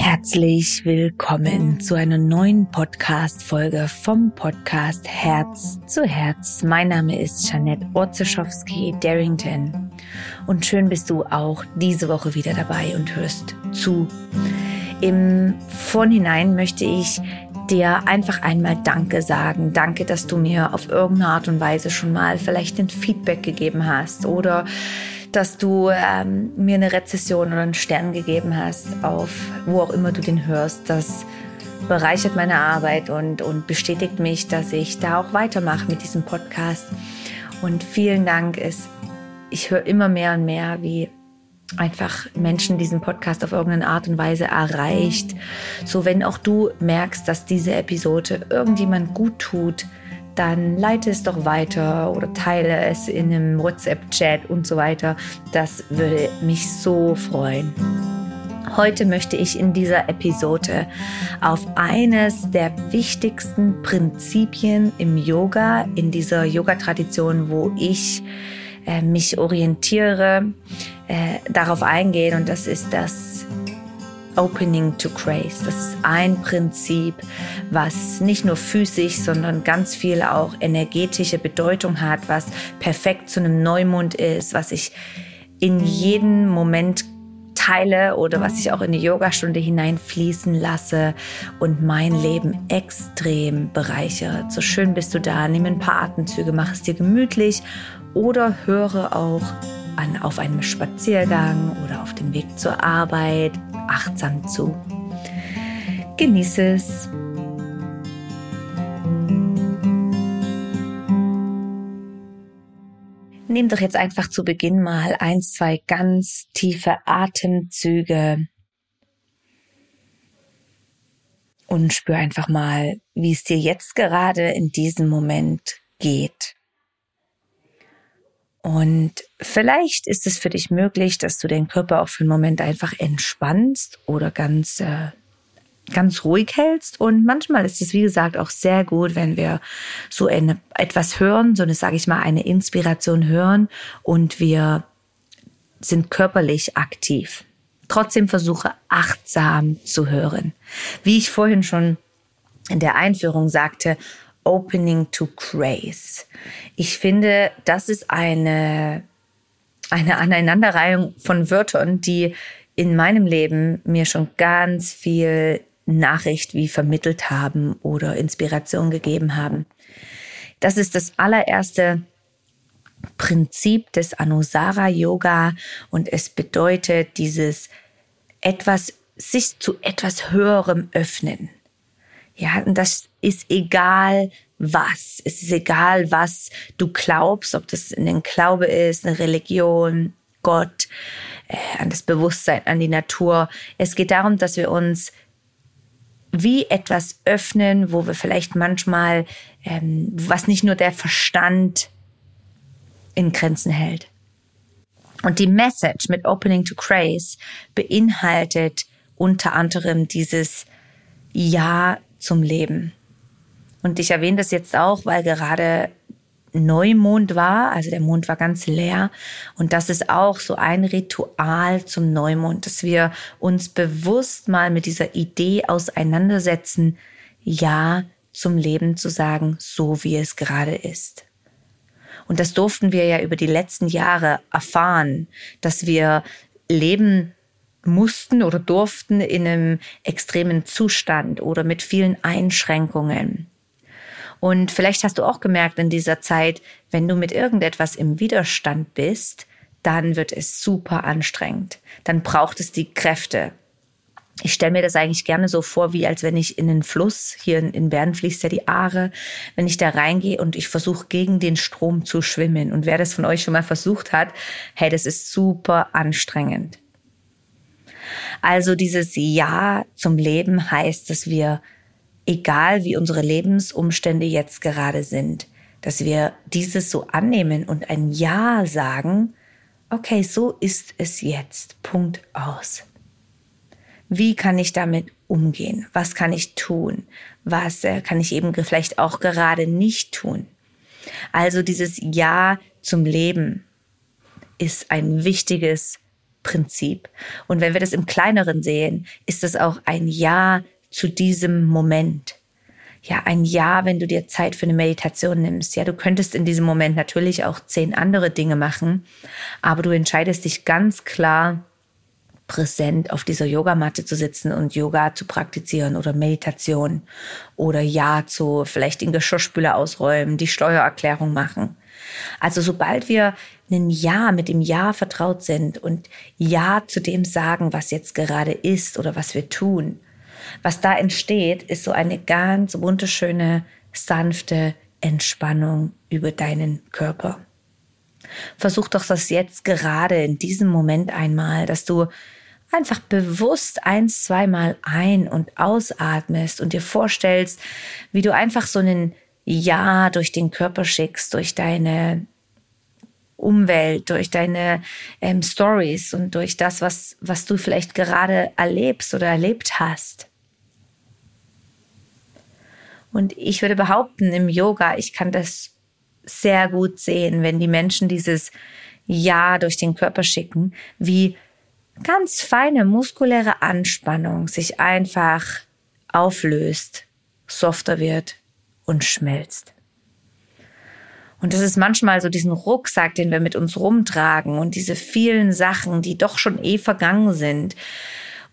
Herzlich willkommen zu einer neuen Podcast-Folge vom Podcast Herz zu Herz. Mein Name ist Janette Orzeschowski-Darrington und schön bist du auch diese Woche wieder dabei und hörst zu. Im Vorhinein möchte ich dir einfach einmal Danke sagen. Danke, dass du mir auf irgendeine Art und Weise schon mal vielleicht ein Feedback gegeben hast oder dass du ähm, mir eine Rezession oder einen Stern gegeben hast, auf wo auch immer du den hörst. Das bereichert meine Arbeit und, und bestätigt mich, dass ich da auch weitermache mit diesem Podcast. Und vielen Dank. Es, ich höre immer mehr und mehr, wie einfach Menschen diesen Podcast auf irgendeine Art und Weise erreicht. So, wenn auch du merkst, dass diese Episode irgendjemand gut tut, dann leite es doch weiter oder teile es in einem WhatsApp-Chat und so weiter. Das würde mich so freuen. Heute möchte ich in dieser Episode auf eines der wichtigsten Prinzipien im Yoga, in dieser Yoga-Tradition, wo ich äh, mich orientiere, äh, darauf eingehen. Und das ist das Opening to Grace. Das ist ein Prinzip, was nicht nur physisch, sondern ganz viel auch energetische Bedeutung hat, was perfekt zu einem Neumond ist, was ich in jeden Moment teile oder was ich auch in die Yogastunde hineinfließen lasse und mein Leben extrem bereichert. So schön bist du da, nimm ein paar Atemzüge, mach es dir gemütlich oder höre auch an, auf einem Spaziergang oder auf dem Weg zur Arbeit achtsam zu. Genieße es. Nimm doch jetzt einfach zu Beginn mal ein, zwei ganz tiefe Atemzüge und spür einfach mal, wie es dir jetzt gerade in diesem Moment geht. Und vielleicht ist es für dich möglich, dass du den Körper auch für einen Moment einfach entspannst oder ganz, äh, ganz ruhig hältst. Und manchmal ist es, wie gesagt, auch sehr gut, wenn wir so eine, etwas hören, so eine, sage ich mal, eine Inspiration hören und wir sind körperlich aktiv. Trotzdem versuche achtsam zu hören. Wie ich vorhin schon in der Einführung sagte, Opening to Grace. Ich finde, das ist eine, eine Aneinanderreihung von Wörtern, die in meinem Leben mir schon ganz viel Nachricht wie vermittelt haben oder Inspiration gegeben haben. Das ist das allererste Prinzip des Anusara Yoga und es bedeutet dieses etwas, sich zu etwas Höherem öffnen. Ja, und das ist egal was. Es ist egal, was du glaubst, ob das ein Glaube ist, eine Religion, Gott, äh, an das Bewusstsein, an die Natur. Es geht darum, dass wir uns wie etwas öffnen, wo wir vielleicht manchmal, ähm, was nicht nur der Verstand in Grenzen hält. Und die Message mit Opening to Grace beinhaltet unter anderem dieses Ja zum Leben. Und ich erwähne das jetzt auch, weil gerade Neumond war, also der Mond war ganz leer. Und das ist auch so ein Ritual zum Neumond, dass wir uns bewusst mal mit dieser Idee auseinandersetzen, Ja zum Leben zu sagen, so wie es gerade ist. Und das durften wir ja über die letzten Jahre erfahren, dass wir leben mussten oder durften in einem extremen Zustand oder mit vielen Einschränkungen. Und vielleicht hast du auch gemerkt in dieser Zeit, wenn du mit irgendetwas im Widerstand bist, dann wird es super anstrengend. Dann braucht es die Kräfte. Ich stelle mir das eigentlich gerne so vor, wie als wenn ich in den Fluss, hier in Bern fließt ja die Aare, wenn ich da reingehe und ich versuche gegen den Strom zu schwimmen. Und wer das von euch schon mal versucht hat, hey, das ist super anstrengend. Also dieses Ja zum Leben heißt, dass wir, egal wie unsere Lebensumstände jetzt gerade sind, dass wir dieses so annehmen und ein Ja sagen, okay, so ist es jetzt, Punkt aus. Wie kann ich damit umgehen? Was kann ich tun? Was äh, kann ich eben vielleicht auch gerade nicht tun? Also dieses Ja zum Leben ist ein wichtiges Prinzip. Und wenn wir das im kleineren sehen, ist es auch ein Ja zu diesem Moment. Ja, ein Ja, wenn du dir Zeit für eine Meditation nimmst. Ja, du könntest in diesem Moment natürlich auch zehn andere Dinge machen, aber du entscheidest dich ganz klar, präsent auf dieser Yogamatte zu sitzen und Yoga zu praktizieren oder Meditation oder Ja zu vielleicht den Geschirrspüler ausräumen, die Steuererklärung machen. Also sobald wir ein Ja mit dem Ja vertraut sind und Ja zu dem sagen, was jetzt gerade ist oder was wir tun, was da entsteht, ist so eine ganz wunderschöne, sanfte Entspannung über deinen Körper. Versuch doch das jetzt gerade in diesem Moment einmal, dass du einfach bewusst eins, zweimal ein- und ausatmest und dir vorstellst, wie du einfach so einen Ja durch den Körper schickst, durch deine Umwelt, durch deine ähm, Stories und durch das, was, was du vielleicht gerade erlebst oder erlebt hast. Und ich würde behaupten, im Yoga, ich kann das sehr gut sehen, wenn die Menschen dieses Ja durch den Körper schicken, wie ganz feine muskuläre Anspannung sich einfach auflöst, softer wird und schmelzt. Und das ist manchmal so diesen Rucksack, den wir mit uns rumtragen und diese vielen Sachen, die doch schon eh vergangen sind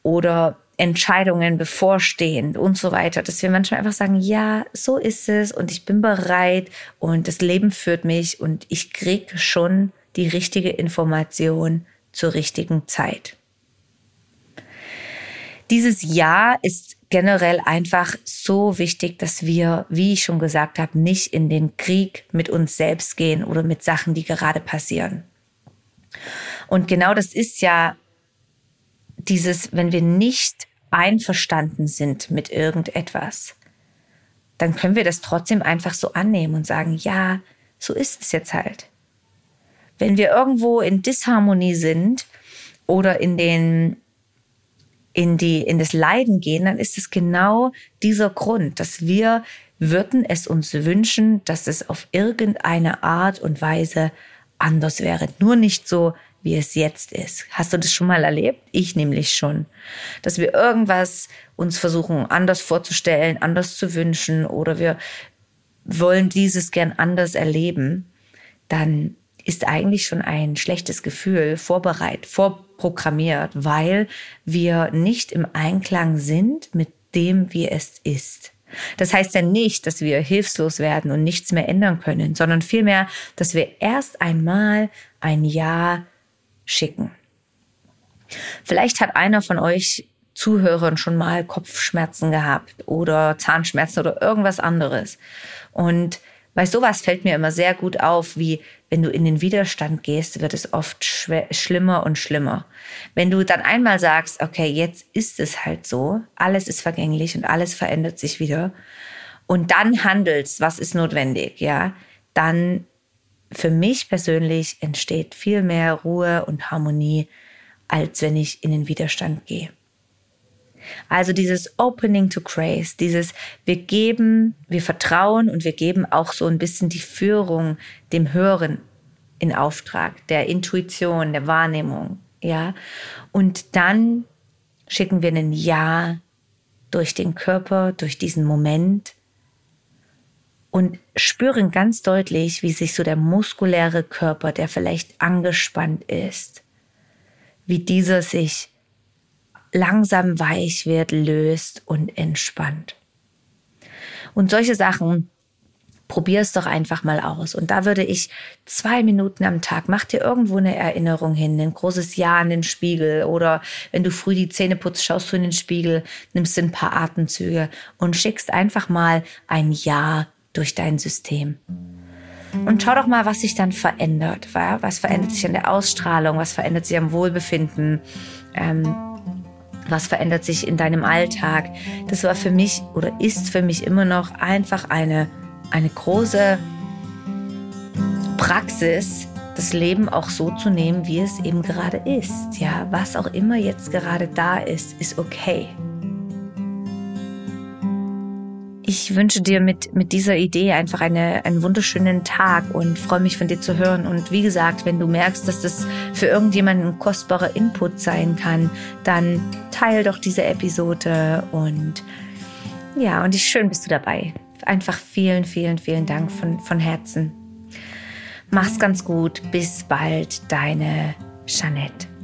oder Entscheidungen bevorstehen und so weiter, dass wir manchmal einfach sagen, ja, so ist es und ich bin bereit und das Leben führt mich und ich krieg schon die richtige Information zur richtigen Zeit. Dieses Ja ist generell einfach so wichtig, dass wir, wie ich schon gesagt habe, nicht in den Krieg mit uns selbst gehen oder mit Sachen, die gerade passieren. Und genau das ist ja dieses, wenn wir nicht einverstanden sind mit irgendetwas, dann können wir das trotzdem einfach so annehmen und sagen, ja, so ist es jetzt halt. Wenn wir irgendwo in Disharmonie sind oder in den in die in das Leiden gehen, dann ist es genau dieser Grund, dass wir würden es uns wünschen, dass es auf irgendeine Art und Weise anders wäre. Nur nicht so, wie es jetzt ist. Hast du das schon mal erlebt? Ich nämlich schon. Dass wir irgendwas uns versuchen anders vorzustellen, anders zu wünschen oder wir wollen dieses gern anders erleben, dann ist eigentlich schon ein schlechtes Gefühl vorbereitet, vorprogrammiert, weil wir nicht im Einklang sind mit dem, wie es ist. Das heißt ja nicht, dass wir hilflos werden und nichts mehr ändern können, sondern vielmehr, dass wir erst einmal ein Ja schicken. Vielleicht hat einer von euch Zuhörern schon mal Kopfschmerzen gehabt oder Zahnschmerzen oder irgendwas anderes. Und bei sowas fällt mir immer sehr gut auf, wie wenn du in den Widerstand gehst, wird es oft schlimmer und schlimmer. Wenn du dann einmal sagst, okay, jetzt ist es halt so, alles ist vergänglich und alles verändert sich wieder und dann handelst, was ist notwendig, ja, dann für mich persönlich entsteht viel mehr Ruhe und Harmonie, als wenn ich in den Widerstand gehe. Also dieses Opening to Grace, dieses wir geben, wir vertrauen und wir geben auch so ein bisschen die Führung dem Hören in Auftrag, der Intuition, der Wahrnehmung, ja. Und dann schicken wir ein Ja durch den Körper, durch diesen Moment und spüren ganz deutlich, wie sich so der muskuläre Körper, der vielleicht angespannt ist, wie dieser sich langsam weich wird, löst und entspannt. Und solche Sachen, probier es doch einfach mal aus. Und da würde ich zwei Minuten am Tag, mach dir irgendwo eine Erinnerung hin, ein großes Ja in den Spiegel oder wenn du früh die Zähne putzt, schaust du in den Spiegel, nimmst ein paar Atemzüge und schickst einfach mal ein Ja durch dein System. Und schau doch mal, was sich dann verändert. Was verändert sich an der Ausstrahlung? Was verändert sich am Wohlbefinden? Ähm, was verändert sich in deinem Alltag? Das war für mich oder ist für mich immer noch einfach eine, eine große Praxis, das Leben auch so zu nehmen, wie es eben gerade ist. Ja, was auch immer jetzt gerade da ist, ist okay. Ich wünsche dir mit, mit dieser Idee einfach eine, einen wunderschönen Tag und freue mich von dir zu hören. Und wie gesagt, wenn du merkst, dass das für irgendjemanden kostbarer Input sein kann, dann teil doch diese Episode und ja, und ich schön bist du dabei. Einfach vielen, vielen, vielen Dank von, von Herzen. Mach's ganz gut. Bis bald, deine Jeanette.